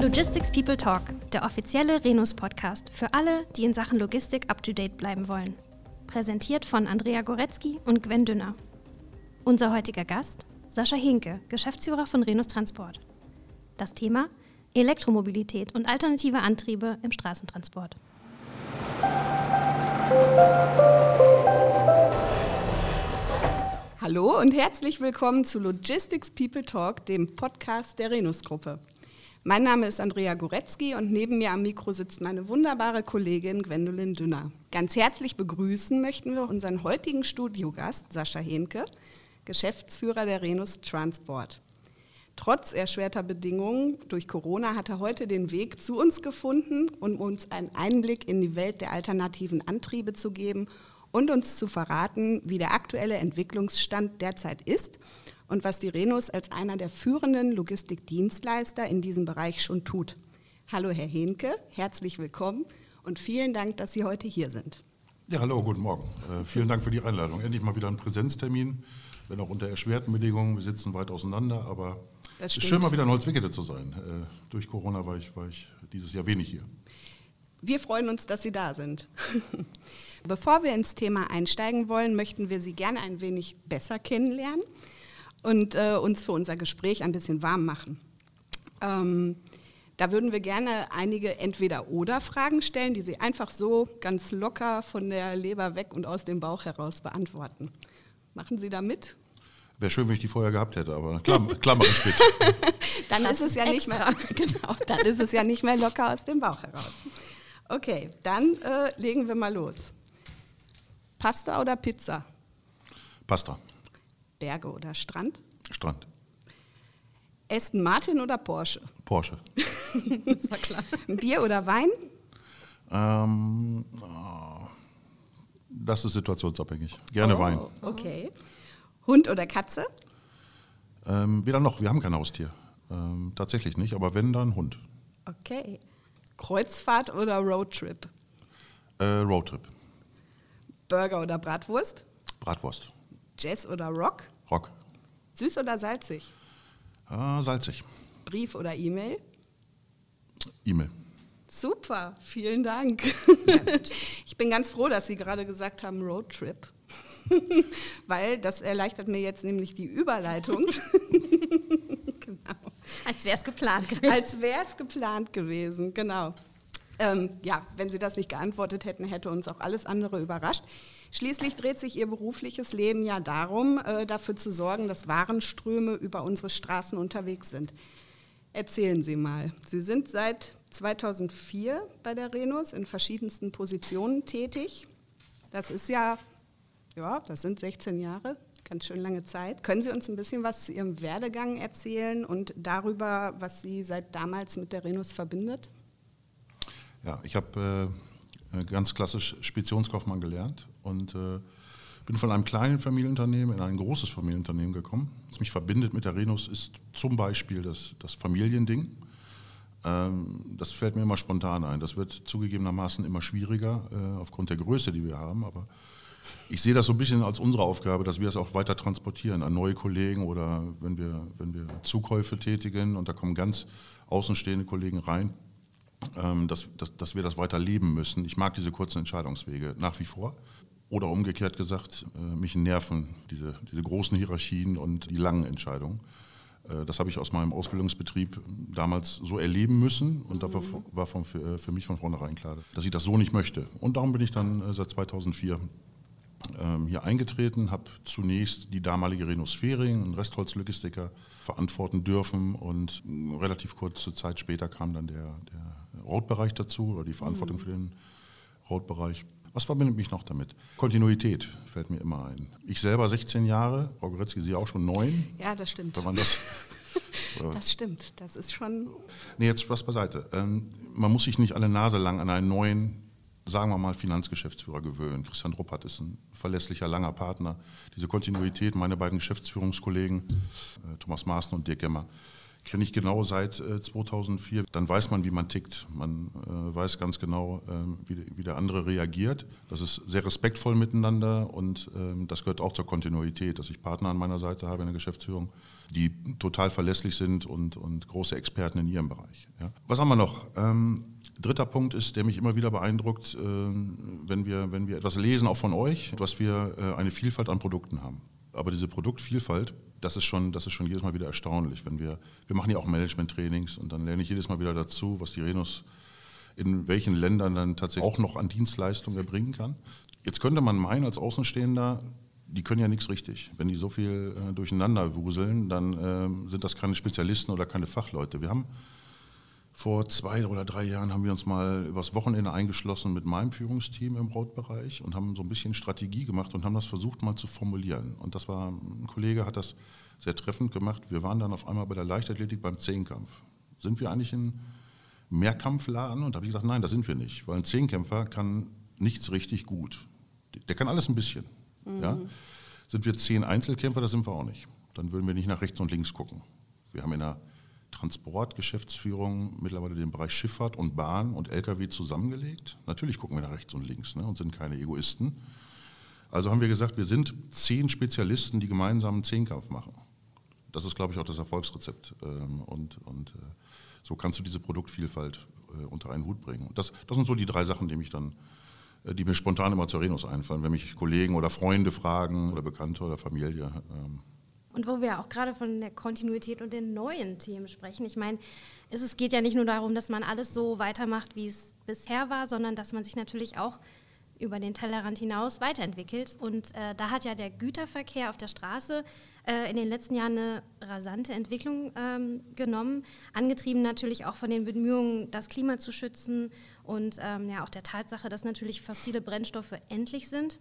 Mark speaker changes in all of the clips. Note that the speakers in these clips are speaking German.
Speaker 1: Logistics People Talk, der offizielle Renus-Podcast für alle, die in Sachen Logistik up-to-date bleiben wollen. Präsentiert von Andrea Goretzky und Gwen Dünner. Unser heutiger Gast, Sascha Hinke, Geschäftsführer von Renus Transport. Das Thema Elektromobilität und alternative Antriebe im Straßentransport.
Speaker 2: Hallo und herzlich willkommen zu Logistics People Talk, dem Podcast der Renus-Gruppe. Mein Name ist Andrea Goretzky und neben mir am Mikro sitzt meine wunderbare Kollegin Gwendolyn Dünner. Ganz herzlich begrüßen möchten wir unseren heutigen Studiogast Sascha Henke, Geschäftsführer der Renus Transport. Trotz erschwerter Bedingungen durch Corona hat er heute den Weg zu uns gefunden, um uns einen Einblick in die Welt der alternativen Antriebe zu geben und uns zu verraten, wie der aktuelle Entwicklungsstand derzeit ist und was die Renus als einer der führenden Logistikdienstleister in diesem Bereich schon tut. Hallo Herr Henke, herzlich willkommen und vielen Dank, dass Sie heute hier sind.
Speaker 3: Ja, hallo, guten Morgen. Äh, vielen Dank für die Einladung. Endlich mal wieder ein Präsenztermin, wenn auch unter erschwerten Bedingungen. Wir sitzen weit auseinander, aber es ist schön, mal wieder in Holzwickede zu sein. Äh, durch Corona war ich, war ich dieses Jahr wenig hier.
Speaker 2: Wir freuen uns, dass Sie da sind. Bevor wir ins Thema einsteigen wollen, möchten wir Sie gerne ein wenig besser kennenlernen und äh, uns für unser Gespräch ein bisschen warm machen. Ähm, da würden wir gerne einige Entweder-Oder-Fragen stellen, die Sie einfach so ganz locker von der Leber weg und aus dem Bauch heraus beantworten. Machen Sie da mit?
Speaker 3: Wäre schön, wenn ich die vorher gehabt hätte, aber mache ich mit.
Speaker 2: dann ist es ja nicht mehr, genau, dann ist es ja nicht mehr locker aus dem Bauch heraus. Okay, dann äh, legen wir mal los. Pasta oder Pizza?
Speaker 3: Pasta.
Speaker 2: Berge oder Strand?
Speaker 3: Strand.
Speaker 2: Aston Martin oder Porsche?
Speaker 3: Porsche.
Speaker 2: das war klar. Bier oder Wein?
Speaker 3: Ähm, oh, das ist situationsabhängig. Gerne oh, Wein.
Speaker 2: Okay. Hund oder Katze?
Speaker 3: Ähm, weder noch, wir haben kein Haustier. Ähm, tatsächlich nicht, aber wenn, dann Hund.
Speaker 2: Okay. Kreuzfahrt oder Roadtrip?
Speaker 3: Äh, Roadtrip.
Speaker 2: Burger oder Bratwurst?
Speaker 3: Bratwurst.
Speaker 2: Jazz oder Rock?
Speaker 3: Rock.
Speaker 2: Süß oder salzig?
Speaker 3: Äh, salzig.
Speaker 2: Brief oder E-Mail?
Speaker 3: E-Mail.
Speaker 2: Super, vielen Dank. ich bin ganz froh, dass Sie gerade gesagt haben Roadtrip, weil das erleichtert mir jetzt nämlich die Überleitung.
Speaker 1: genau. Als wäre es geplant gewesen.
Speaker 2: Als wäre es geplant gewesen, genau. Ähm, ja, wenn Sie das nicht geantwortet hätten, hätte uns auch alles andere überrascht. Schließlich dreht sich Ihr berufliches Leben ja darum, äh, dafür zu sorgen, dass Warenströme über unsere Straßen unterwegs sind. Erzählen Sie mal. Sie sind seit 2004 bei der Renus in verschiedensten Positionen tätig. Das ist ja, ja, das sind 16 Jahre, ganz schön lange Zeit. Können Sie uns ein bisschen was zu Ihrem Werdegang erzählen und darüber, was Sie seit damals mit der Renus verbindet?
Speaker 3: Ja, ich habe äh, ganz klassisch Speditionskaufmann gelernt und äh, bin von einem kleinen Familienunternehmen in ein großes Familienunternehmen gekommen. Was mich verbindet mit der Renus ist zum Beispiel das, das Familiending. Ähm, das fällt mir immer spontan ein. Das wird zugegebenermaßen immer schwieriger äh, aufgrund der Größe, die wir haben. Aber ich sehe das so ein bisschen als unsere Aufgabe, dass wir es auch weiter transportieren an neue Kollegen oder wenn wir, wenn wir Zukäufe tätigen und da kommen ganz außenstehende Kollegen rein, ähm, dass, dass, dass wir das weiter leben müssen. Ich mag diese kurzen Entscheidungswege nach wie vor. Oder umgekehrt gesagt, äh, mich nerven diese, diese großen Hierarchien und die langen Entscheidungen. Äh, das habe ich aus meinem Ausbildungsbetrieb damals so erleben müssen und dafür mhm. war von, für, äh, für, mich von vornherein klar, dass ich das so nicht möchte. Und darum bin ich dann seit 2004 ähm, hier eingetreten, habe zunächst die damalige Renus Fering, einen Restholzlogistiker, verantworten dürfen und relativ kurze Zeit später kam dann der, der Rotbereich dazu oder die Verantwortung mhm. für den Rotbereich. Was verbindet mich noch damit? Kontinuität fällt mir immer ein. Ich selber 16 Jahre, Frau Goretzky, Sie auch schon neun.
Speaker 2: Ja, das stimmt.
Speaker 3: Wenn man das,
Speaker 2: das stimmt, das ist schon...
Speaker 3: Nee, jetzt Spaß beiseite. Ähm, man muss sich nicht alle Nase lang an einen neuen, sagen wir mal, Finanzgeschäftsführer gewöhnen. Christian Ruppert ist ein verlässlicher, langer Partner. Diese Kontinuität, meine beiden Geschäftsführungskollegen, äh, Thomas Maaßen und Dirk Gemmer, kenne ich genau seit äh, 2004. Dann weiß man, wie man tickt. Man äh, weiß ganz genau, äh, wie, wie, der andere reagiert. Das ist sehr respektvoll miteinander und ähm, das gehört auch zur Kontinuität, dass ich Partner an meiner Seite habe in der Geschäftsführung, die total verlässlich sind und, und große Experten in ihrem Bereich. Ja. Was haben wir noch? Ähm, dritter Punkt ist, der mich immer wieder beeindruckt, äh, wenn, wir, wenn wir etwas lesen, auch von euch, dass wir äh, eine Vielfalt an Produkten haben. Aber diese Produktvielfalt, das ist schon, das ist schon jedes Mal wieder erstaunlich. Wenn wir, wir machen ja auch Management-Trainings und dann lerne ich jedes Mal wieder dazu, was die Renus in welchen Ländern dann tatsächlich auch noch an Dienstleistungen erbringen kann. Jetzt könnte man meinen, als Außenstehender, die können ja nichts richtig. Wenn die so viel äh, durcheinander wuseln, dann äh, sind das keine Spezialisten oder keine Fachleute. Wir haben vor zwei oder drei Jahren haben wir uns mal übers Wochenende eingeschlossen mit meinem Führungsteam im Brautbereich und haben so ein bisschen Strategie gemacht und haben das versucht mal zu formulieren. Und das war, ein Kollege hat das sehr treffend gemacht. Wir waren dann auf einmal bei der Leichtathletik beim Zehnkampf. Sind wir eigentlich ein Mehrkampfladen? Und da habe ich gesagt, nein, das sind wir nicht, weil ein Zehnkämpfer kann nichts richtig gut. Der kann alles ein bisschen. Mhm. Ja? Sind wir zehn Einzelkämpfer, das sind wir auch nicht. Dann würden wir nicht nach rechts und links gucken. Wir haben in der Transportgeschäftsführung mittlerweile den Bereich Schifffahrt und Bahn und Lkw zusammengelegt. Natürlich gucken wir nach rechts und links ne, und sind keine Egoisten. Also haben wir gesagt, wir sind zehn Spezialisten, die gemeinsam einen Zehnkampf machen. Das ist, glaube ich, auch das Erfolgsrezept. Ähm, und, und äh, so kannst du diese Produktvielfalt äh, unter einen Hut bringen. Das, das sind so die drei Sachen, die mich dann äh, die mir spontan immer zur Renus einfallen, wenn mich Kollegen oder Freunde fragen oder Bekannte oder Familie.
Speaker 1: Und wo wir auch gerade von der Kontinuität und den neuen Themen sprechen. Ich meine, es geht ja nicht nur darum, dass man alles so weitermacht, wie es bisher war, sondern dass man sich natürlich auch über den Tellerrand hinaus weiterentwickelt. Und äh, da hat ja der Güterverkehr auf der Straße äh, in den letzten Jahren eine rasante Entwicklung ähm, genommen, angetrieben natürlich auch von den Bemühungen, das Klima zu schützen und ähm, ja auch der Tatsache, dass natürlich fossile Brennstoffe endlich sind.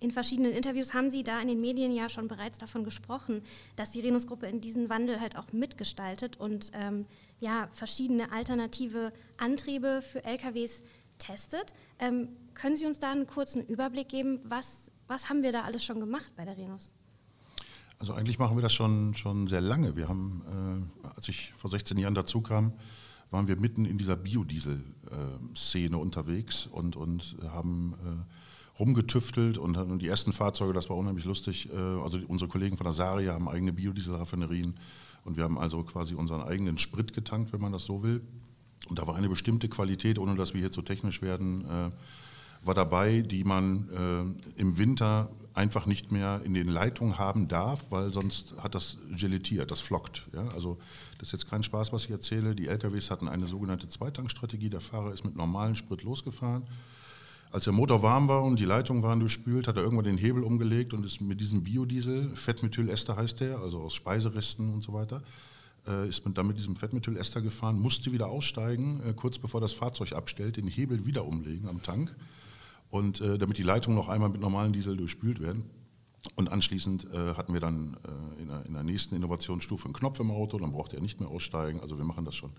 Speaker 1: In verschiedenen Interviews haben Sie da in den Medien ja schon bereits davon gesprochen, dass die Renus-Gruppe in diesen Wandel halt auch mitgestaltet und ähm, ja, verschiedene alternative Antriebe für LKWs testet. Ähm, können Sie uns da einen kurzen Überblick geben, was, was haben wir da alles schon gemacht bei der Renus?
Speaker 3: Also eigentlich machen wir das schon, schon sehr lange. Wir haben, äh, als ich vor 16 Jahren dazu kam, waren wir mitten in dieser Biodiesel-Szene äh, unterwegs und, und haben äh, rumgetüftelt und die ersten Fahrzeuge, das war unheimlich lustig. Äh, also unsere Kollegen von der Saria haben eigene Biodieselraffinerien und wir haben also quasi unseren eigenen Sprit getankt, wenn man das so will. Und da war eine bestimmte Qualität, ohne dass wir hier zu technisch werden, äh, war dabei, die man äh, im Winter einfach nicht mehr in den Leitungen haben darf, weil sonst hat das geletiert, das flockt. Ja? Also das ist jetzt kein Spaß, was ich erzähle. Die LKWs hatten eine sogenannte Zweitankstrategie. Der Fahrer ist mit normalem Sprit losgefahren als der Motor warm war und die Leitungen waren durchspült, hat er irgendwann den Hebel umgelegt und ist mit diesem Biodiesel, Fettmethylester heißt der, also aus Speiseresten und so weiter, äh, ist man dann mit diesem Fettmethylester gefahren, musste wieder aussteigen, äh, kurz bevor das Fahrzeug abstellt, den Hebel wieder umlegen am Tank und äh, damit die Leitungen noch einmal mit normalem Diesel durchspült werden. Und anschließend hatten wir dann in der, nächsten Innovationsstufe einen Knopf im Auto, dann brauchte er nicht mehr aussteigen. Also wir machen das schon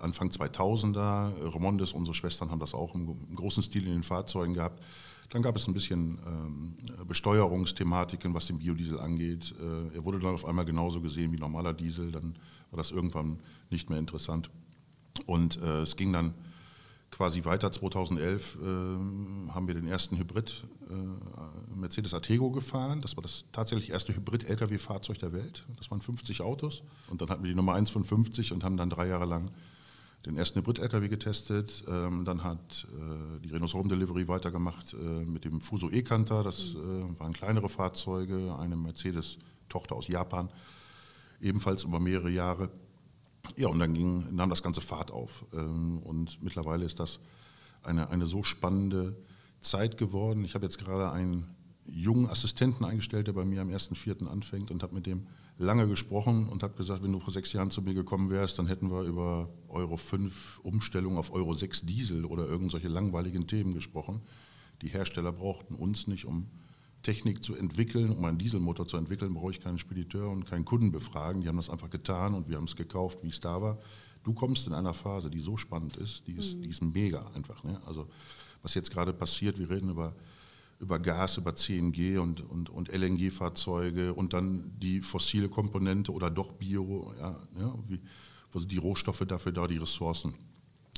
Speaker 3: Anfang 2000er. Remondes, unsere Schwestern, haben das auch im, großen Stil in den Fahrzeugen gehabt. Dann gab es ein bisschen ähm, Besteuerungsthematiken, was den Biodiesel angeht. Äh, er wurde dann auf einmal genauso gesehen wie normaler Diesel. Dann war das irgendwann nicht mehr interessant. Und äh, es ging dann quasi weiter. 2011 äh, haben wir den ersten Hybrid äh, Mercedes Atego gefahren. Das war das tatsächlich erste Hybrid-Lkw-Fahrzeug der Welt. Das waren 50 Autos. Und dann hatten wir die Nummer 1 von 50 und haben dann drei Jahre lang den ersten Hybrid-LKW getestet. Ähm, dann hat äh, die Renault Home Delivery weitergemacht äh, mit dem Fuso E-Canter. Das äh, waren kleinere Fahrzeuge, eine Mercedes-Tochter aus Japan, ebenfalls über mehrere Jahre. Ja, und dann ging, nahm das ganze Fahrt auf. Ähm, und mittlerweile ist das eine, eine so spannende Zeit geworden. Ich habe jetzt gerade einen jungen Assistenten eingestellt, der bei mir am 1.4. anfängt und habe mit dem lange gesprochen und habe gesagt, wenn du vor sechs Jahren zu mir gekommen wärst, dann hätten wir über Euro 5 Umstellung auf Euro 6 Diesel oder irgendwelche langweiligen Themen gesprochen. Die Hersteller brauchten uns nicht, um Technik zu entwickeln, um einen Dieselmotor zu entwickeln, brauche ich keinen Spediteur und keinen Kunden befragen. Die haben das einfach getan und wir haben es gekauft, wie es da war. Du kommst in einer Phase, die so spannend ist, die ist, mhm. die ist mega einfach. Ne? Also was jetzt gerade passiert, wir reden über über Gas, über CNG und, und, und LNG-Fahrzeuge und dann die fossile Komponente oder doch Bio, ja, ja, wie, also die Rohstoffe dafür da, die Ressourcen.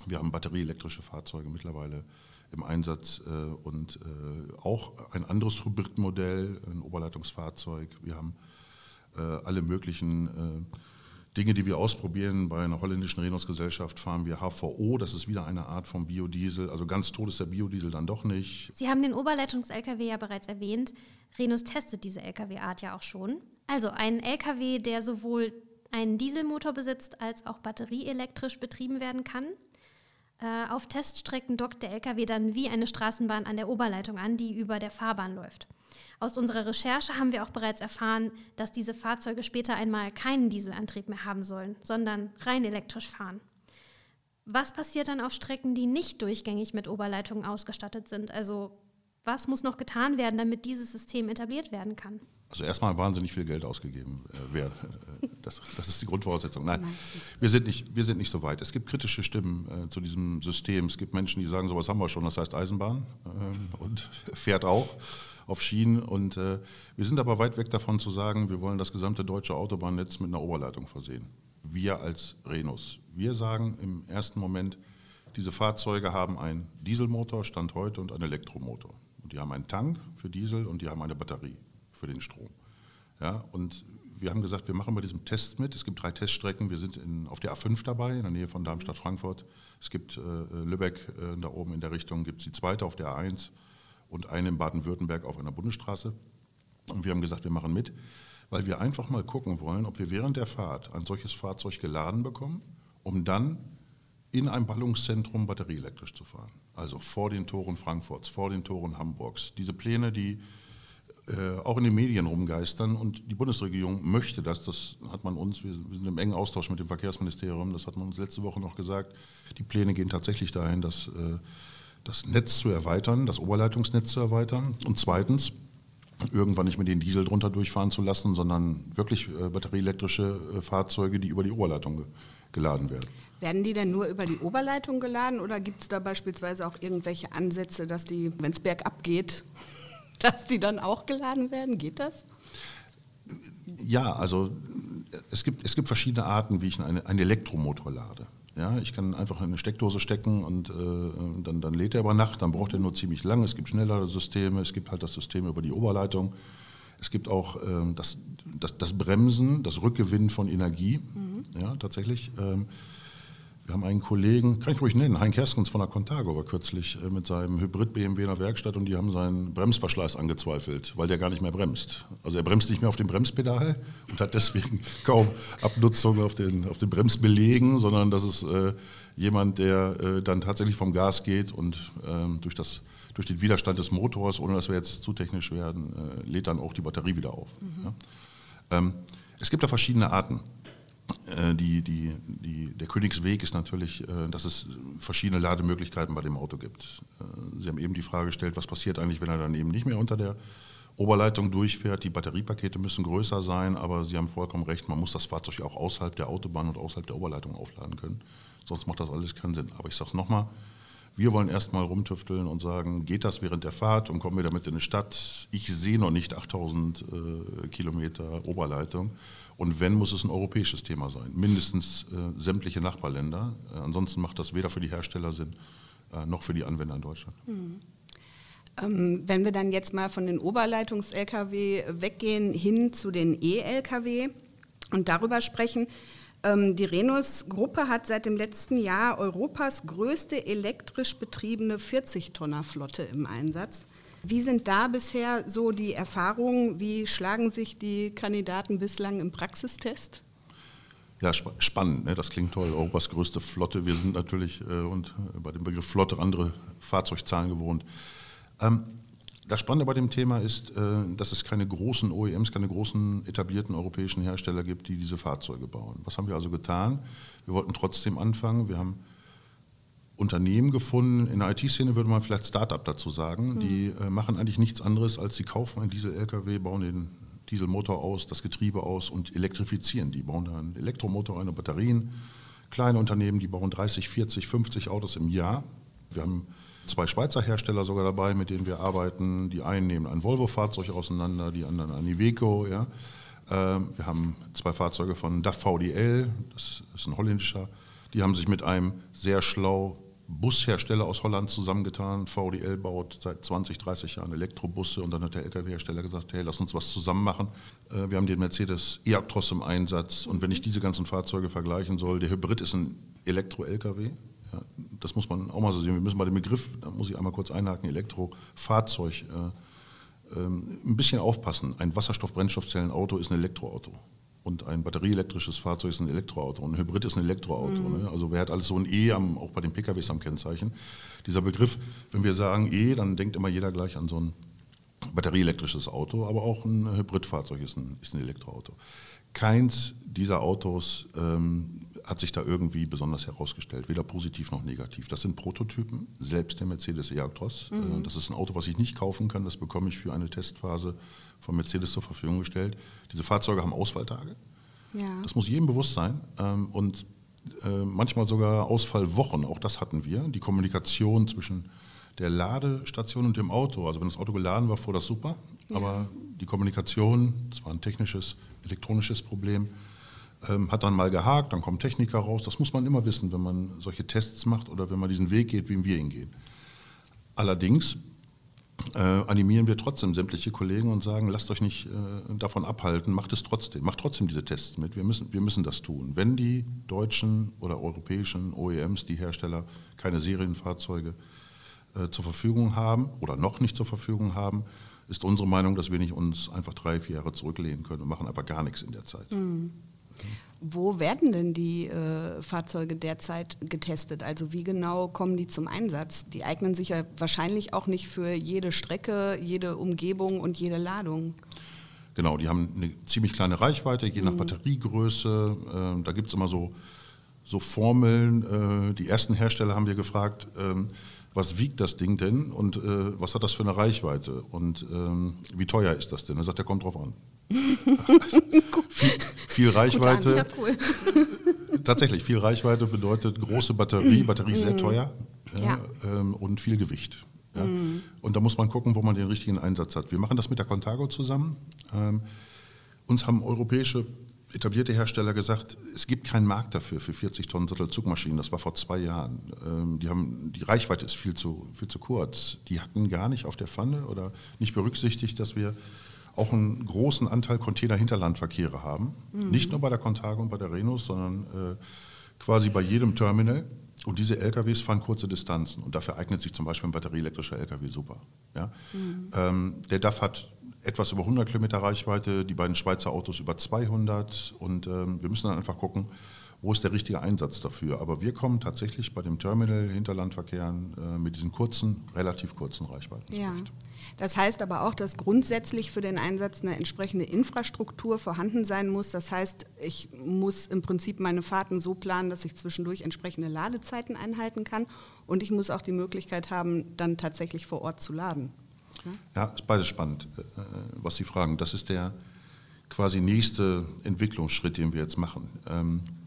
Speaker 3: Wir haben batterieelektrische Fahrzeuge mittlerweile im Einsatz äh, und äh, auch ein anderes Hybridmodell, ein Oberleitungsfahrzeug. Wir haben äh, alle möglichen äh, Dinge, die wir ausprobieren. Bei einer holländischen Renault-Gesellschaft fahren wir HVO, das ist wieder eine Art von Biodiesel. Also ganz tot ist der Biodiesel dann doch nicht.
Speaker 1: Sie haben den Oberleitungs-LKW ja bereits erwähnt. Renault testet diese LKW-Art ja auch schon. Also ein LKW, der sowohl einen Dieselmotor besitzt als auch batterieelektrisch betrieben werden kann. Äh, auf Teststrecken dockt der LKW dann wie eine Straßenbahn an der Oberleitung an, die über der Fahrbahn läuft. Aus unserer Recherche haben wir auch bereits erfahren, dass diese Fahrzeuge später einmal keinen Dieselantrieb mehr haben sollen, sondern rein elektrisch fahren. Was passiert dann auf Strecken, die nicht durchgängig mit Oberleitungen ausgestattet sind? Also was muss noch getan werden, damit dieses System etabliert werden kann?
Speaker 3: Also erstmal wahnsinnig viel Geld ausgegeben äh. Äh, das, das, ist die Grundvoraussetzung. Nein, wir sind, nicht, wir sind nicht so weit. Es gibt kritische Stimmen äh, zu diesem System. Es gibt Menschen, die sagen, sowas haben wir schon, das heißt Eisenbahn äh, und fährt auch auf Schienen. Und äh, wir sind aber weit weg davon zu sagen, wir wollen das gesamte deutsche Autobahnnetz mit einer Oberleitung versehen. Wir als Renus. Wir sagen im ersten Moment, diese Fahrzeuge haben einen Dieselmotor, Stand heute, und einen Elektromotor. Und die haben einen Tank für Diesel und die haben eine Batterie für den Strom. Ja, und wir haben gesagt, wir machen bei diesem Test mit. Es gibt drei Teststrecken. Wir sind in, auf der A5 dabei, in der Nähe von Darmstadt-Frankfurt. Es gibt äh, Lübeck äh, da oben in der Richtung, gibt es die zweite auf der A1 und eine in Baden-Württemberg auf einer Bundesstraße. Und wir haben gesagt, wir machen mit, weil wir einfach mal gucken wollen, ob wir während der Fahrt ein solches Fahrzeug geladen bekommen, um dann in ein Ballungszentrum batterieelektrisch zu fahren. Also vor den Toren Frankfurts, vor den Toren Hamburgs. Diese Pläne, die äh, auch in den Medien rumgeistern und die Bundesregierung möchte das, das hat man uns, wir, sind im engen Austausch mit dem Verkehrsministerium, das hat man uns letzte Woche noch gesagt, die Pläne gehen tatsächlich dahin, dass äh, das Netz zu erweitern, das Oberleitungsnetz zu erweitern. Und zweitens, irgendwann nicht mehr den Diesel drunter durchfahren zu lassen, sondern wirklich äh, batterieelektrische äh, Fahrzeuge, die über die Oberleitung ge geladen werden.
Speaker 2: Werden die denn nur über die Oberleitung geladen oder gibt es da beispielsweise auch irgendwelche Ansätze, dass die, wenn es bergab geht, dass die dann auch geladen werden? Geht das?
Speaker 3: Ja, also es gibt, es gibt verschiedene Arten, wie ich einen, einen Elektromotor lade. Ja, ich kann einfach eine Steckdose stecken und äh, dann, dann lädt er über Nacht, dann braucht er nur ziemlich lang. Es gibt schnellere Systeme, es gibt halt das System über die Oberleitung. Es gibt auch ähm, das, das, das, Bremsen, das Rückgewinnen von Energie, mhm. ja, tatsächlich. Ähm, wir haben einen Kollegen, kann ich ruhig nennen, Hein Kerskens von der Contago war kürzlich äh, mit seinem Hybrid-BMW in der Werkstatt und die haben seinen Bremsverschleiß angezweifelt, weil der gar nicht mehr bremst. Also er bremst nicht mehr auf dem Bremspedal und hat deswegen kaum Abnutzung auf den, auf den Bremsbelägen, sondern das ist äh, jemand, der äh, dann tatsächlich vom Gas geht und äh, durch, das, durch den Widerstand des Motors, ohne dass wir jetzt zu technisch werden, äh, lädt dann auch die Batterie wieder auf. Mhm. Ja? Ähm, es gibt da verschiedene Arten. Äh, die, die, die, der Königsweg ist natürlich, äh, dass es verschiedene Lademöglichkeiten bei dem Auto gibt. Äh, Sie haben eben die Frage gestellt, was passiert eigentlich, wenn er dann eben nicht mehr unter der Oberleitung durchfährt. Die Batteriepakete müssen größer sein, aber Sie haben vollkommen recht, man muss das Fahrzeug auch außerhalb der Autobahn und außerhalb der Oberleitung aufladen können. Sonst macht das alles keinen Sinn. Aber ich sage es nochmal, wir wollen erstmal rumtüfteln und sagen, geht das während der Fahrt und kommen wir damit in eine Stadt? Ich sehe noch nicht 8000 äh, Kilometer Oberleitung. Und wenn, muss es ein europäisches Thema sein. Mindestens äh, sämtliche Nachbarländer. Äh, ansonsten macht das weder für die Hersteller Sinn, äh, noch für die Anwender in Deutschland.
Speaker 2: Mhm. Ähm, wenn wir dann jetzt mal von den Oberleitungs-Lkw weggehen hin zu den E-Lkw und darüber sprechen, die Renus-Gruppe hat seit dem letzten Jahr Europas größte elektrisch betriebene 40-Tonner-Flotte im Einsatz. Wie sind da bisher so die Erfahrungen? Wie schlagen sich die Kandidaten bislang im Praxistest?
Speaker 3: Ja, sp spannend, ne? das klingt toll. Europas größte Flotte. Wir sind natürlich äh, und äh, bei dem Begriff Flotte andere Fahrzeugzahlen gewohnt. Ähm, das Spannende bei dem Thema ist, äh, dass es keine großen OEMs, keine großen etablierten europäischen Hersteller gibt, die diese Fahrzeuge bauen. Was haben wir also getan? Wir wollten trotzdem anfangen. Wir haben Unternehmen gefunden, in der IT-Szene würde man vielleicht Start-up dazu sagen, mhm. die äh, machen eigentlich nichts anderes, als sie kaufen einen Diesel-LKW, bauen den Dieselmotor aus, das Getriebe aus und elektrifizieren. Die bauen da einen Elektromotor, eine Batterien. Kleine Unternehmen, die bauen 30, 40, 50 Autos im Jahr. Wir haben zwei Schweizer Hersteller sogar dabei, mit denen wir arbeiten. Die einen nehmen ein Volvo-Fahrzeug auseinander, die anderen ein Iveco. Ja. Ähm, wir haben zwei Fahrzeuge von DAF VDL, das ist ein holländischer. Die haben sich mit einem sehr schlau Bushersteller aus Holland zusammengetan. VDL baut seit 20, 30 Jahren Elektrobusse und dann hat der Lkw-Hersteller gesagt, hey, lass uns was zusammen machen. Äh, wir haben den Mercedes E-Actros im Einsatz und wenn ich diese ganzen Fahrzeuge vergleichen soll, der Hybrid ist ein Elektro-Lkw. Ja, das muss man auch mal so sehen. Wir müssen bei dem Begriff, da muss ich einmal kurz einhaken, Elektrofahrzeug, äh, äh, ein bisschen aufpassen. Ein Wasserstoff-Brennstoffzellen-Auto ist ein Elektroauto und ein batterieelektrisches Fahrzeug ist ein Elektroauto und ein Hybrid ist ein Elektroauto. Mhm. Ne? Also wer hat alles so ein E, am, auch bei den PKWs am Kennzeichen. Dieser Begriff, wenn wir sagen E, dann denkt immer jeder gleich an so ein batterieelektrisches Auto, aber auch ein Hybridfahrzeug ist ein, ist ein Elektroauto. Keins dieser Autos ähm, hat sich da irgendwie besonders herausgestellt, weder positiv noch negativ. Das sind Prototypen, selbst der Mercedes E-Actros. Mhm. Äh, das ist ein Auto, was ich nicht kaufen kann, das bekomme ich für eine Testphase von Mercedes zur Verfügung gestellt. Diese Fahrzeuge haben Ausfalltage. Ja. Das muss jedem bewusst sein. Ähm, und äh, manchmal sogar Ausfallwochen, auch das hatten wir. Die Kommunikation zwischen der Ladestation und dem Auto. Also wenn das Auto geladen war, fuhr das super. Ja. Aber die Kommunikation, das war ein technisches, elektronisches Problem, hat dann mal gehakt, dann kommt Techniker raus. Das muss man immer wissen, wenn man solche Tests macht oder wenn man diesen Weg geht, wie wir ihn gehen. Allerdings äh, animieren wir trotzdem sämtliche Kollegen und sagen, lasst euch nicht äh, davon abhalten, macht es trotzdem, macht trotzdem diese Tests mit. Wir müssen, wir müssen das tun. Wenn die deutschen oder europäischen OEMs, die Hersteller, keine Serienfahrzeuge äh, zur Verfügung haben oder noch nicht zur Verfügung haben, ist unsere Meinung, dass wir nicht uns einfach drei, vier Jahre zurücklehnen können und machen einfach gar nichts in der Zeit. Mhm.
Speaker 2: Wo werden denn die äh, Fahrzeuge derzeit getestet? Also wie genau kommen die zum Einsatz? Die eignen sich ja wahrscheinlich auch nicht für jede Strecke, jede Umgebung und jede Ladung.
Speaker 3: Genau, die haben eine ziemlich kleine Reichweite, je nach mhm. Batteriegröße. Äh, da gibt es immer so, so Formeln. Äh, die ersten Hersteller haben wir gefragt, ähm, was wiegt das Ding denn und äh, was hat das für eine Reichweite und ähm, wie teuer ist das denn? Er sagt, der kommt drauf an. viel, viel, Reichweite. Ja, cool. tatsächlich, viel Reichweite bedeutet große Batterie, Batterie sehr mhm. teuer ja, ähm, und viel Gewicht. Ja. Mhm. Und da muss man gucken, wo man den richtigen Einsatz hat. Wir machen das mit der Contago zusammen. Ähm, uns haben europäische etablierte Hersteller gesagt, es gibt keinen Markt dafür für 40 Tonnen Sattelzugmaschinen. Das war vor zwei Jahren. Ähm, die, haben, die Reichweite ist viel zu, viel zu kurz. Die hatten gar nicht auf der Pfanne oder nicht berücksichtigt, dass wir auch einen großen Anteil Container-Hinterlandverkehre haben. Mhm. Nicht nur bei der Contago und bei der Renus, sondern äh, quasi bei jedem Terminal. Und diese LKWs fahren kurze Distanzen. Und dafür eignet sich zum Beispiel ein batterieelektrischer LKW super. Ja? Mhm. Ähm, der DAF hat etwas über 100 Kilometer Reichweite, die beiden Schweizer Autos über 200 und ähm, wir müssen dann einfach gucken, wo ist der richtige Einsatz dafür. Aber wir kommen tatsächlich bei dem Terminal Hinterlandverkehren äh, mit diesen kurzen, relativ kurzen Reichweiten
Speaker 2: ja. zurecht. Das heißt aber auch, dass grundsätzlich für den Einsatz eine entsprechende Infrastruktur vorhanden sein muss. Das heißt, ich muss im Prinzip meine Fahrten so planen, dass ich zwischendurch entsprechende Ladezeiten einhalten kann und ich muss auch die Möglichkeit haben, dann tatsächlich vor Ort zu laden.
Speaker 3: Ja, ist beides spannend, äh, was Sie fragen. Das ist der quasi nächste Entwicklungsschritt, den wir jetzt machen.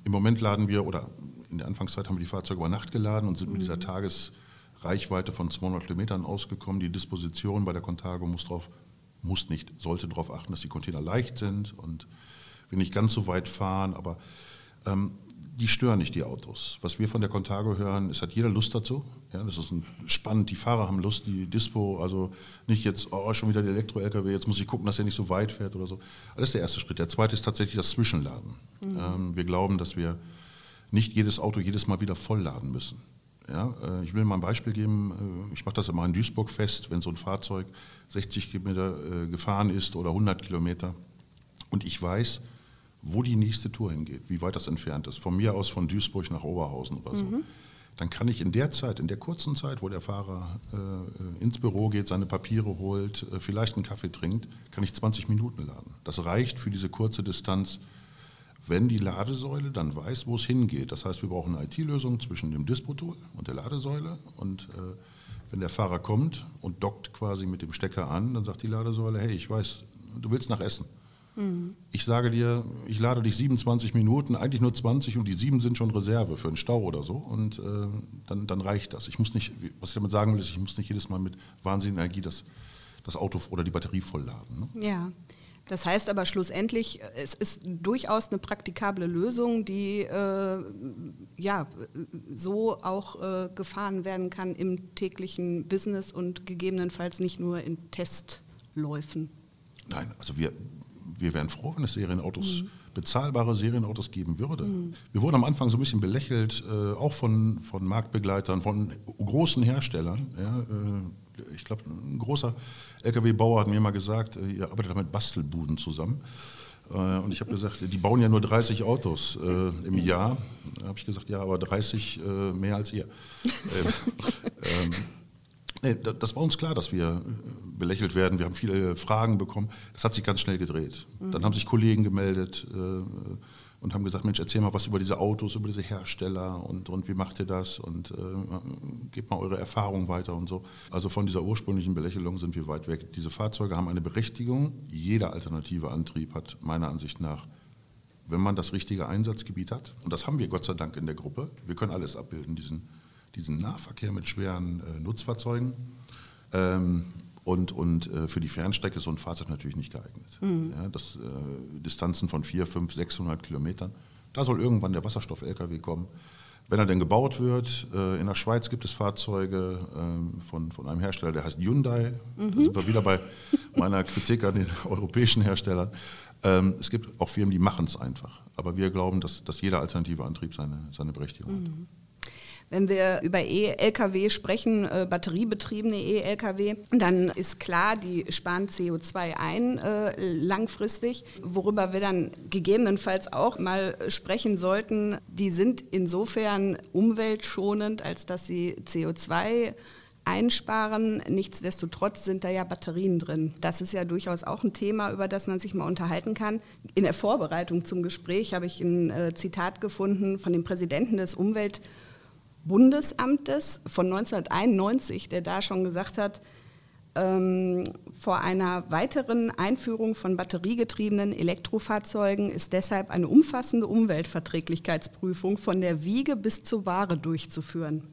Speaker 3: Im Moment laden wir, oder in der Anfangszeit haben wir die Fahrzeuge über Nacht geladen und sind mit dieser mhm. Tagesreichweite von 200 Kilometern ausgekommen. Die Disposition bei der Contago muss drauf, muss nicht, sollte darauf achten, dass die Container leicht sind und wir nicht ganz so weit fahren, aber ähm, die stören nicht die Autos. Was wir von der Contago hören, es hat jeder Lust dazu. Ja, das ist spannend. Die Fahrer haben Lust, die Dispo, also nicht jetzt, oh, schon wieder der Elektro-LKW, jetzt muss ich gucken, dass er nicht so weit fährt oder so. Das ist der erste Schritt. Der zweite ist tatsächlich das Zwischenladen. Mhm. Ähm, wir glauben, dass wir nicht jedes Auto jedes Mal wieder vollladen müssen. Ja, äh, ich will mal ein Beispiel geben. Äh, ich mache das immer in Duisburg fest, wenn so ein Fahrzeug 60 Kilometer äh, gefahren ist oder 100 Kilometer und ich weiß, wo die nächste Tour hingeht, wie weit das entfernt ist, von mir aus von Duisburg nach Oberhausen oder so, mhm. dann kann ich in der Zeit, in der kurzen Zeit, wo der Fahrer äh, ins Büro geht, seine Papiere holt, äh, vielleicht einen Kaffee trinkt, kann ich 20 Minuten laden. Das reicht für diese kurze Distanz, wenn die Ladesäule dann weiß, wo es hingeht. Das heißt, wir brauchen eine IT-Lösung zwischen dem Dispo-Tool und der Ladesäule und äh, wenn der Fahrer kommt und dockt quasi mit dem Stecker an, dann sagt die Ladesäule, hey, ich weiß, du willst nach Essen Mhm. Ich sage dir, ich lade dich 27 Minuten, eigentlich nur 20 und die sieben sind schon Reserve für einen Stau oder so und äh, dann, dann reicht das. Ich muss nicht, was ich damit sagen will, ist, ich muss nicht jedes Mal mit wahnsinniger Energie das, das Auto oder die Batterie vollladen.
Speaker 2: Ne? Ja. Das heißt aber schlussendlich, es ist durchaus eine praktikable Lösung, die äh, ja, so auch äh, gefahren werden kann im täglichen Business und gegebenenfalls nicht nur in Testläufen.
Speaker 3: Nein, also wir, wir wären froh, wenn es Serienautos, mhm. bezahlbare Serienautos geben würde. Mhm. Wir wurden am Anfang so ein bisschen belächelt, äh, auch von, von Marktbegleitern, von großen Herstellern. Ja, äh, ich glaube, ein großer LKW-Bauer hat mir mal gesagt, äh, ihr arbeitet mit Bastelbuden zusammen. Äh, und ich habe gesagt, die bauen ja nur 30 Autos äh, im Jahr. Da habe ich gesagt, ja, aber 30 äh, mehr als ihr. ähm, nee, das war uns klar, dass wir äh, belächelt werden. Wir haben viele Fragen bekommen. Das hat sich ganz schnell gedreht. Mhm. Dann haben sich Kollegen gemeldet. Äh, und haben gesagt, Mensch, erzähl mal was über diese Autos, über diese Hersteller und, und wie macht ihr das und äh, gebt mal eure Erfahrung weiter und so. Also von dieser ursprünglichen Belächelung sind wir weit weg. Diese Fahrzeuge haben eine Berechtigung. Jeder alternative Antrieb hat meiner Ansicht nach, wenn man das richtige Einsatzgebiet hat, und das haben wir Gott sei Dank in der Gruppe, wir können alles abbilden, diesen, diesen Nahverkehr mit schweren äh, Nutzfahrzeugen. Ähm, und, und äh, für die Fernstrecke ist so ein Fahrzeug natürlich nicht geeignet. Mhm. Ja, das, äh, Distanzen von 4, 5, 600 Kilometern. Da soll irgendwann der Wasserstoff-LKW kommen. Wenn er denn gebaut wird, äh, in der Schweiz gibt es Fahrzeuge äh, von, von einem Hersteller, der heißt Hyundai. Mhm. Da sind wir wieder bei meiner Kritik an den europäischen Herstellern. Ähm, es gibt auch Firmen, die machen es einfach. Aber wir glauben, dass, dass jeder alternative Antrieb seine, seine Berechtigung mhm. hat.
Speaker 2: Wenn wir über E-Lkw sprechen, äh, batteriebetriebene E-Lkw, dann ist klar, die sparen CO2 ein äh, langfristig. Worüber wir dann gegebenenfalls auch mal sprechen sollten, die sind insofern umweltschonend, als dass sie CO2 einsparen. Nichtsdestotrotz sind da ja Batterien drin. Das ist ja durchaus auch ein Thema, über das man sich mal unterhalten kann. In der Vorbereitung zum Gespräch habe ich ein äh, Zitat gefunden von dem Präsidenten des Umwelt- Bundesamtes von 1991, der da schon gesagt hat, ähm, vor einer weiteren Einführung von batteriegetriebenen Elektrofahrzeugen ist deshalb eine umfassende Umweltverträglichkeitsprüfung von der Wiege bis zur Ware durchzuführen.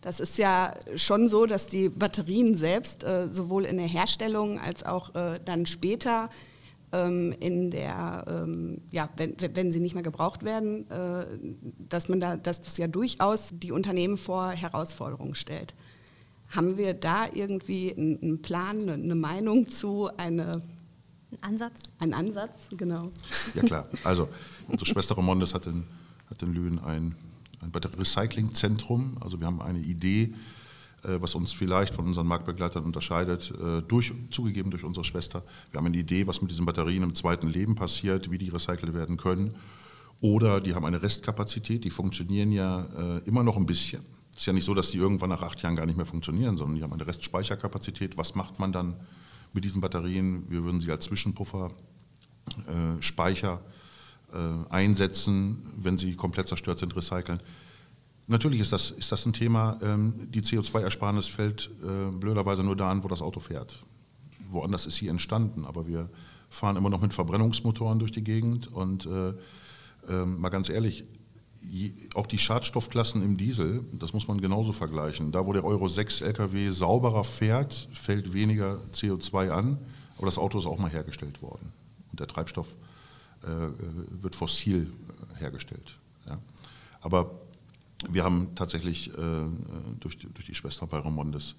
Speaker 2: Das ist ja schon so, dass die Batterien selbst äh, sowohl in der Herstellung als auch äh, dann später ähm, in der, ähm, ja, wenn, wenn sie nicht mehr gebraucht werden, äh, dass man da, dass das ja durchaus die Unternehmen vor Herausforderungen stellt. Haben wir da irgendwie einen Plan, eine Meinung zu, eine
Speaker 1: ein Ansatz?
Speaker 2: Ein Ansatz, genau.
Speaker 3: Ja klar. Also unsere Schwester Romondes hat in, hat in Lünen ein, ein Recyclingzentrum. Also wir haben eine Idee, äh, was uns vielleicht von unseren Marktbegleitern unterscheidet, äh, durch, zugegeben durch unsere Schwester. Wir haben eine Idee, was mit diesen Batterien im zweiten Leben passiert, wie die recycelt werden können. Oder die haben eine Restkapazität, die funktionieren ja äh, immer noch ein bisschen. Es ist ja nicht so, dass die irgendwann nach acht Jahren gar nicht mehr funktionieren, sondern die haben eine Restspeicherkapazität. Was macht man dann mit diesen Batterien? Wir würden sie als Zwischenpuffer, äh, Speicher äh, einsetzen, wenn sie komplett zerstört sind, recyceln. Natürlich ist das, ist das ein Thema. Ähm, die CO2-Ersparnis fällt äh, blöderweise nur da an, wo das Auto fährt. Woanders ist sie entstanden, aber wir fahren immer noch mit Verbrennungsmotoren durch die Gegend. Und äh, äh, mal ganz ehrlich, auch die Schadstoffklassen im Diesel, das muss man genauso vergleichen. Da, wo der Euro 6 Lkw sauberer fährt, fällt weniger CO2 an, aber das Auto ist auch mal hergestellt worden. Und der Treibstoff äh, äh, wird fossil hergestellt. Ja. Aber wir haben tatsächlich äh, durch, die, durch die Schwester bei Romondes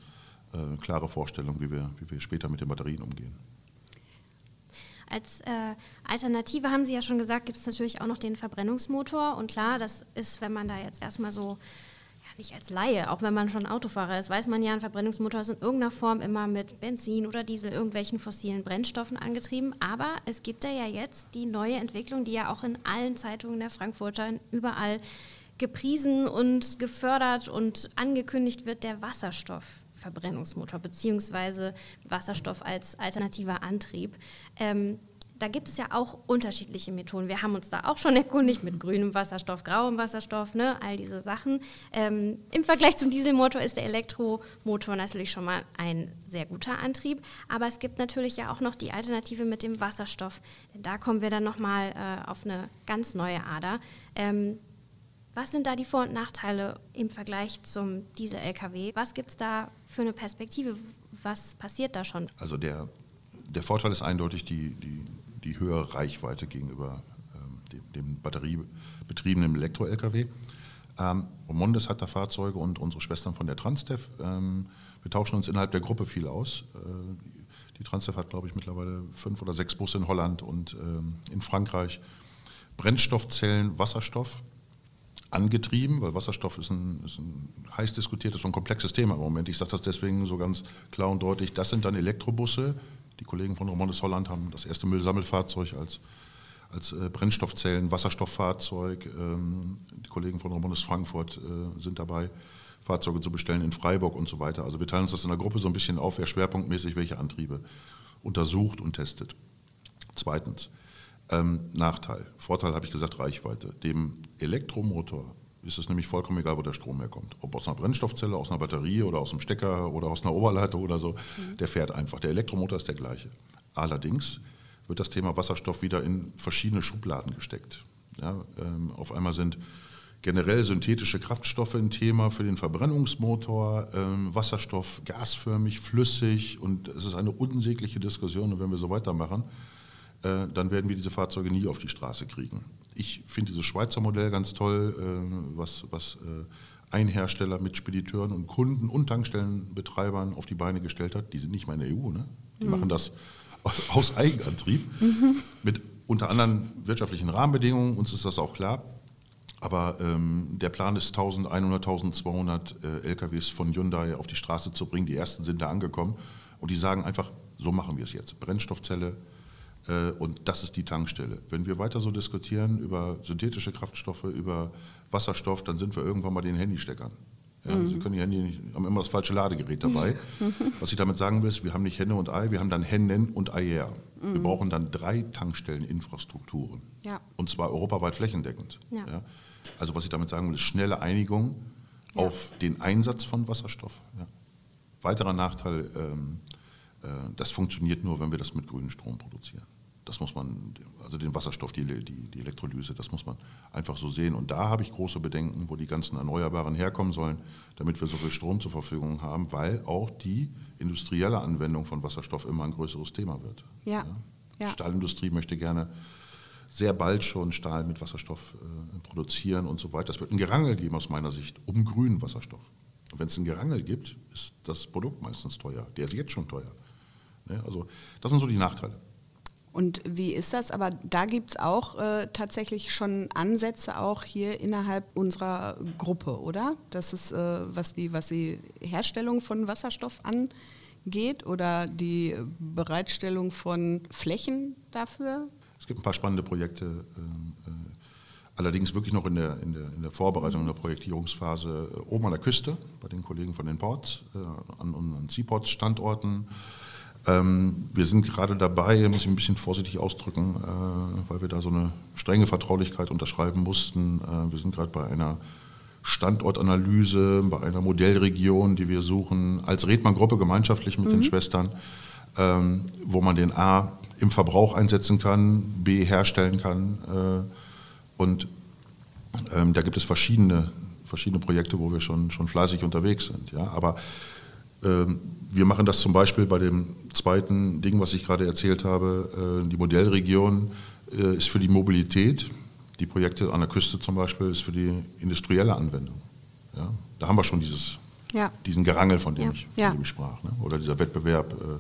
Speaker 3: äh, klare Vorstellungen, wie wir, wie wir später mit den Batterien umgehen.
Speaker 1: Als äh, Alternative haben Sie ja schon gesagt, gibt es natürlich auch noch den Verbrennungsmotor. Und klar, das ist, wenn man da jetzt erstmal so, ja, nicht als Laie, auch wenn man schon Autofahrer ist, weiß man ja, ein Verbrennungsmotor ist in irgendeiner Form immer mit Benzin oder Diesel, irgendwelchen fossilen Brennstoffen angetrieben. Aber es gibt da ja jetzt die neue Entwicklung, die ja auch in allen Zeitungen der Frankfurter überall gepriesen und gefördert und angekündigt wird der Wasserstoffverbrennungsmotor beziehungsweise Wasserstoff als alternativer Antrieb. Ähm, da gibt es ja auch unterschiedliche Methoden. Wir haben uns da auch schon erkundigt mit grünem Wasserstoff, grauem Wasserstoff, ne, all diese Sachen. Ähm, Im Vergleich zum Dieselmotor ist der Elektromotor natürlich schon mal ein sehr guter Antrieb, aber es gibt natürlich ja auch noch die Alternative mit dem Wasserstoff. Da kommen wir dann nochmal äh, auf eine ganz neue Ader. Ähm, was sind da die Vor- und Nachteile im Vergleich zum Diesel-LKW? Was gibt es da für eine Perspektive? Was passiert da schon?
Speaker 3: Also der, der Vorteil ist eindeutig die, die, die höhere Reichweite gegenüber ähm, dem, dem, batteriebetriebenen Elektro-LKW. Ähm, Mondes hat da Fahrzeuge und unsere Schwestern von der Transdev. Ähm, wir tauschen uns innerhalb der Gruppe viel aus. Äh, die Transdev hat, glaube ich, mittlerweile fünf oder sechs Busse in Holland und ähm, in Frankreich. Brennstoffzellen, Wasserstoff angetrieben, weil Wasserstoff ist ein, ist ein heiß diskutiertes und komplexes Thema im Moment. Ich sage das deswegen so ganz klar und deutlich. Das sind dann Elektrobusse. Die Kollegen von Romondes Holland haben das erste Müllsammelfahrzeug als, als äh, Brennstoffzellen, Wasserstofffahrzeug. Ähm, die Kollegen von Romondes Frankfurt äh, sind dabei, Fahrzeuge zu bestellen in Freiburg und so weiter. Also wir teilen uns das in der Gruppe so ein bisschen auf, wer schwerpunktmäßig welche Antriebe untersucht und testet. Zweitens, ähm, Nachteil. Vorteil habe ich gesagt, Reichweite. Dem Elektromotor ist es nämlich vollkommen egal, wo der Strom herkommt. Ob aus einer Brennstoffzelle, aus einer Batterie oder aus einem Stecker oder aus einer Oberleitung oder so, mhm. der fährt einfach. Der Elektromotor ist der gleiche. Allerdings wird das Thema Wasserstoff wieder in verschiedene Schubladen gesteckt. Ja, ähm, auf einmal sind generell synthetische Kraftstoffe ein Thema für den Verbrennungsmotor, ähm, Wasserstoff gasförmig, flüssig und es ist eine unsägliche Diskussion und wenn wir so weitermachen, dann werden wir diese Fahrzeuge nie auf die Straße kriegen. Ich finde dieses Schweizer Modell ganz toll, äh, was, was äh, ein Hersteller mit Spediteuren und Kunden und Tankstellenbetreibern auf die Beine gestellt hat. Die sind nicht mal in der EU, ne? die mhm. machen das aus Eigenantrieb, mhm. mit unter anderem wirtschaftlichen Rahmenbedingungen, uns ist das auch klar. Aber ähm, der Plan ist 1100, 1200 äh, LKWs von Hyundai auf die Straße zu bringen. Die ersten sind da angekommen und die sagen einfach, so machen wir es jetzt. Brennstoffzelle, äh, und das ist die Tankstelle. Wenn wir weiter so diskutieren über synthetische Kraftstoffe, über Wasserstoff, dann sind wir irgendwann bei den Handysteckern. Ja, mhm. Sie können die Handy nicht, haben immer das falsche Ladegerät dabei. Was ich damit sagen will, ist, wir haben nicht Henne und Ei, wir haben dann Hennen und Eier. Mhm. Wir brauchen dann drei Tankstelleninfrastrukturen. Ja. Und zwar europaweit flächendeckend. Ja. Also was ich damit sagen will, ist schnelle Einigung auf den Einsatz von Wasserstoff. Weiterer Nachteil, ähm, äh, das funktioniert nur, wenn wir das mit grünem Strom produzieren. Das muss man, also den Wasserstoff, die, die, die Elektrolyse, das muss man einfach so sehen. Und da habe ich große Bedenken, wo die ganzen Erneuerbaren herkommen sollen, damit wir so viel Strom zur Verfügung haben, weil auch die industrielle Anwendung von Wasserstoff immer ein größeres Thema wird. Ja. ja. Stahlindustrie möchte gerne sehr bald schon Stahl mit Wasserstoff äh, produzieren und so weiter. Es wird ein Gerangel geben aus meiner Sicht um grünen Wasserstoff. Und wenn es ein Gerangel gibt, ist das Produkt meistens teuer. Der ist jetzt schon teuer. Ne? Also das sind so die Nachteile.
Speaker 2: Und wie ist das? Aber da gibt es auch äh, tatsächlich schon Ansätze auch hier innerhalb unserer Gruppe, oder? Das ist, äh, was, die, was die Herstellung von Wasserstoff angeht oder die Bereitstellung von Flächen dafür?
Speaker 3: Es gibt ein paar spannende Projekte, äh, äh allerdings wirklich noch in der, in der, in der Vorbereitung, in der Projektierungsphase äh, oben an der Küste bei den Kollegen von den Ports, äh, an unseren Seaports-Standorten. Ähm, wir sind gerade dabei, muss ich ein bisschen vorsichtig ausdrücken, äh, weil wir da so eine strenge Vertraulichkeit unterschreiben mussten. Äh, wir sind gerade bei einer Standortanalyse, bei einer Modellregion, die wir suchen, als Redmann-Gruppe gemeinschaftlich mit mhm. den Schwestern, ähm, wo man den A im Verbrauch einsetzen kann, B herstellen kann. Äh, und ähm, da gibt es verschiedene, verschiedene Projekte, wo wir schon, schon fleißig unterwegs sind. Ja? Aber wir machen das zum Beispiel bei dem zweiten Ding, was ich gerade erzählt habe. Äh, die Modellregion äh, ist für die Mobilität. Die Projekte an der Küste zum Beispiel ist für die industrielle Anwendung. Ja, da haben wir schon dieses, ja. diesen Gerangel, von dem, ja. ich, von dem ich sprach. Ne? Oder dieser Wettbewerb, äh,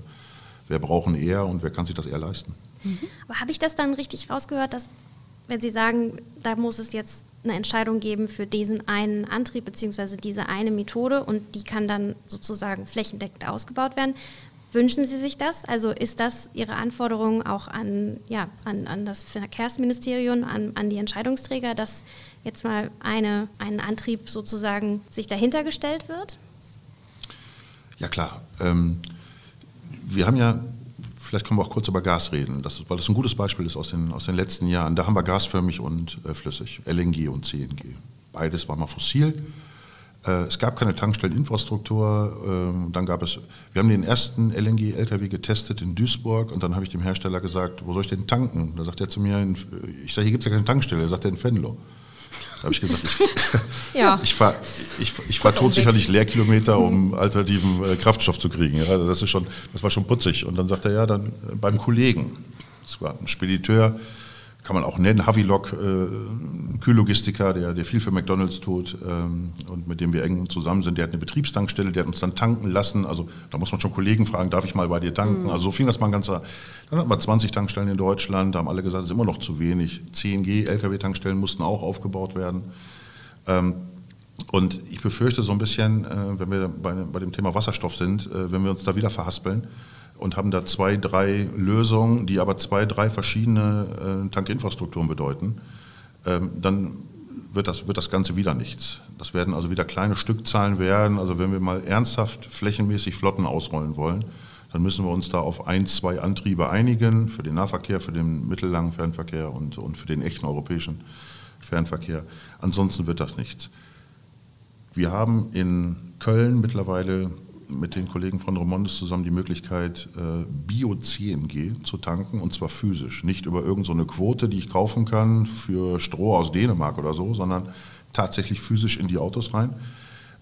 Speaker 3: wer braucht eher und wer kann sich das eher leisten.
Speaker 1: Mhm. Aber habe ich das dann richtig rausgehört, dass wenn Sie sagen, da muss es jetzt eine Entscheidung geben für diesen einen Antrieb bzw. diese eine Methode und die kann dann sozusagen flächendeckend ausgebaut werden. Wünschen Sie sich das? Also ist das Ihre Anforderung auch an, ja, an, an das Verkehrsministerium, an, an die Entscheidungsträger, dass jetzt mal eine, ein Antrieb sozusagen sich dahinter gestellt wird?
Speaker 3: Ja klar. Ähm, wir haben ja vielleicht können wir auch kurz über Gas reden, das, weil das ein gutes Beispiel ist aus den, aus den letzten Jahren. Da haben wir gasförmig und äh, flüssig, LNG und CNG. Beides war mal fossil. Äh, es gab keine Tankstelleninfrastruktur. Ähm, dann gab es, wir haben den ersten LNG-LKW getestet in Duisburg und dann habe ich dem Hersteller gesagt, wo soll ich denn tanken? Da sagt er zu mir, ich sage, hier gibt es ja keine Tankstelle. Er sagt er in Venlo. Da habe ich gesagt, ich, ja. ich fahre ich, ich fahr todsicherlich Leerkilometer, um alternativen äh, Kraftstoff zu kriegen. Ja, das, ist schon, das war schon putzig. Und dann sagt er, ja, dann äh, beim Kollegen. Das war ein Spediteur, kann man auch nennen, Havilog, äh, Kühllogistiker, der, der viel für McDonalds tut ähm, und mit dem wir eng zusammen sind. Der hat eine Betriebstankstelle, der hat uns dann tanken lassen. Also da muss man schon Kollegen fragen, darf ich mal bei dir tanken? Mhm. Also so fing das mal ein ganzer. Dann hatten wir 20 Tankstellen in Deutschland, da haben alle gesagt, das ist immer noch zu wenig. CNG, Lkw-Tankstellen mussten auch aufgebaut werden. Ähm, und ich befürchte so ein bisschen, äh, wenn wir bei, bei, dem Thema Wasserstoff sind, äh, wenn wir uns da wieder verhaspeln, und haben da zwei, drei Lösungen, die aber zwei, drei verschiedene äh, Tankinfrastrukturen bedeuten, ähm, dann wird das, wird das Ganze wieder nichts. Das werden also wieder kleine Stückzahlen werden. Also wenn wir mal ernsthaft flächenmäßig Flotten ausrollen wollen, dann müssen wir uns da auf ein, zwei Antriebe einigen, für den Nahverkehr, für den mittellangen Fernverkehr und, und für den echten europäischen Fernverkehr. Ansonsten wird das nichts. Wir haben in Köln mittlerweile mit den Kollegen von Romondes zusammen die Möglichkeit, äh, Bio-CNG zu tanken und zwar physisch. Nicht über irgendeine so Quote, die ich kaufen kann für Stroh aus Dänemark oder so, sondern tatsächlich physisch in die Autos rein.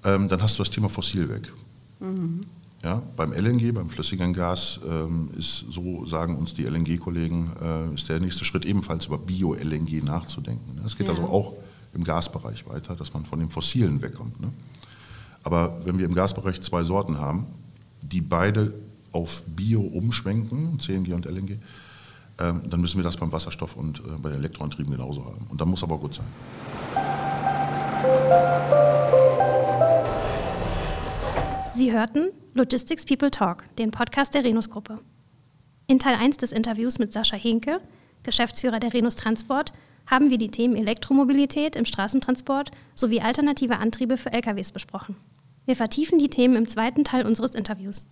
Speaker 3: Ähm, dann hast du das Thema Fossil weg. Mhm. Ja, beim LNG, beim flüssigen Gas, ähm, ist, so sagen uns die LNG-Kollegen, äh, ist der nächste Schritt ebenfalls über Bio-LNG nachzudenken. Es geht ja. also auch im Gasbereich weiter, dass man von dem Fossilen wegkommt. Ne? Aber wenn wir im Gasbereich zwei Sorten haben, die beide auf Bio umschwenken, CNG und LNG, ähm, dann müssen wir das beim Wasserstoff und äh, bei den Elektroantrieben genauso haben. Und dann muss aber gut sein.
Speaker 1: Sie hörten Logistics People Talk, den Podcast der Renus-Gruppe. In Teil 1 des Interviews mit Sascha Henke, Geschäftsführer der Renus Transport, haben wir die Themen Elektromobilität im Straßentransport sowie alternative Antriebe für LKWs besprochen. Wir vertiefen die Themen im zweiten Teil unseres Interviews.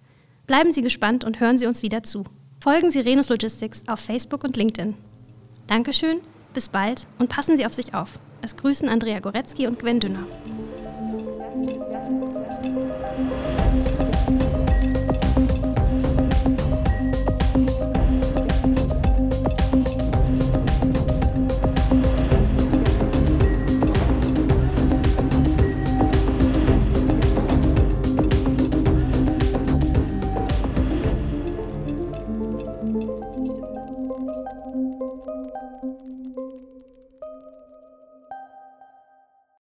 Speaker 1: Bleiben Sie gespannt und hören Sie uns wieder zu. Folgen Sie Renus Logistics auf Facebook und LinkedIn. Dankeschön, bis bald und passen Sie auf sich auf. Es grüßen Andrea Goretzky und Gwen Dünner.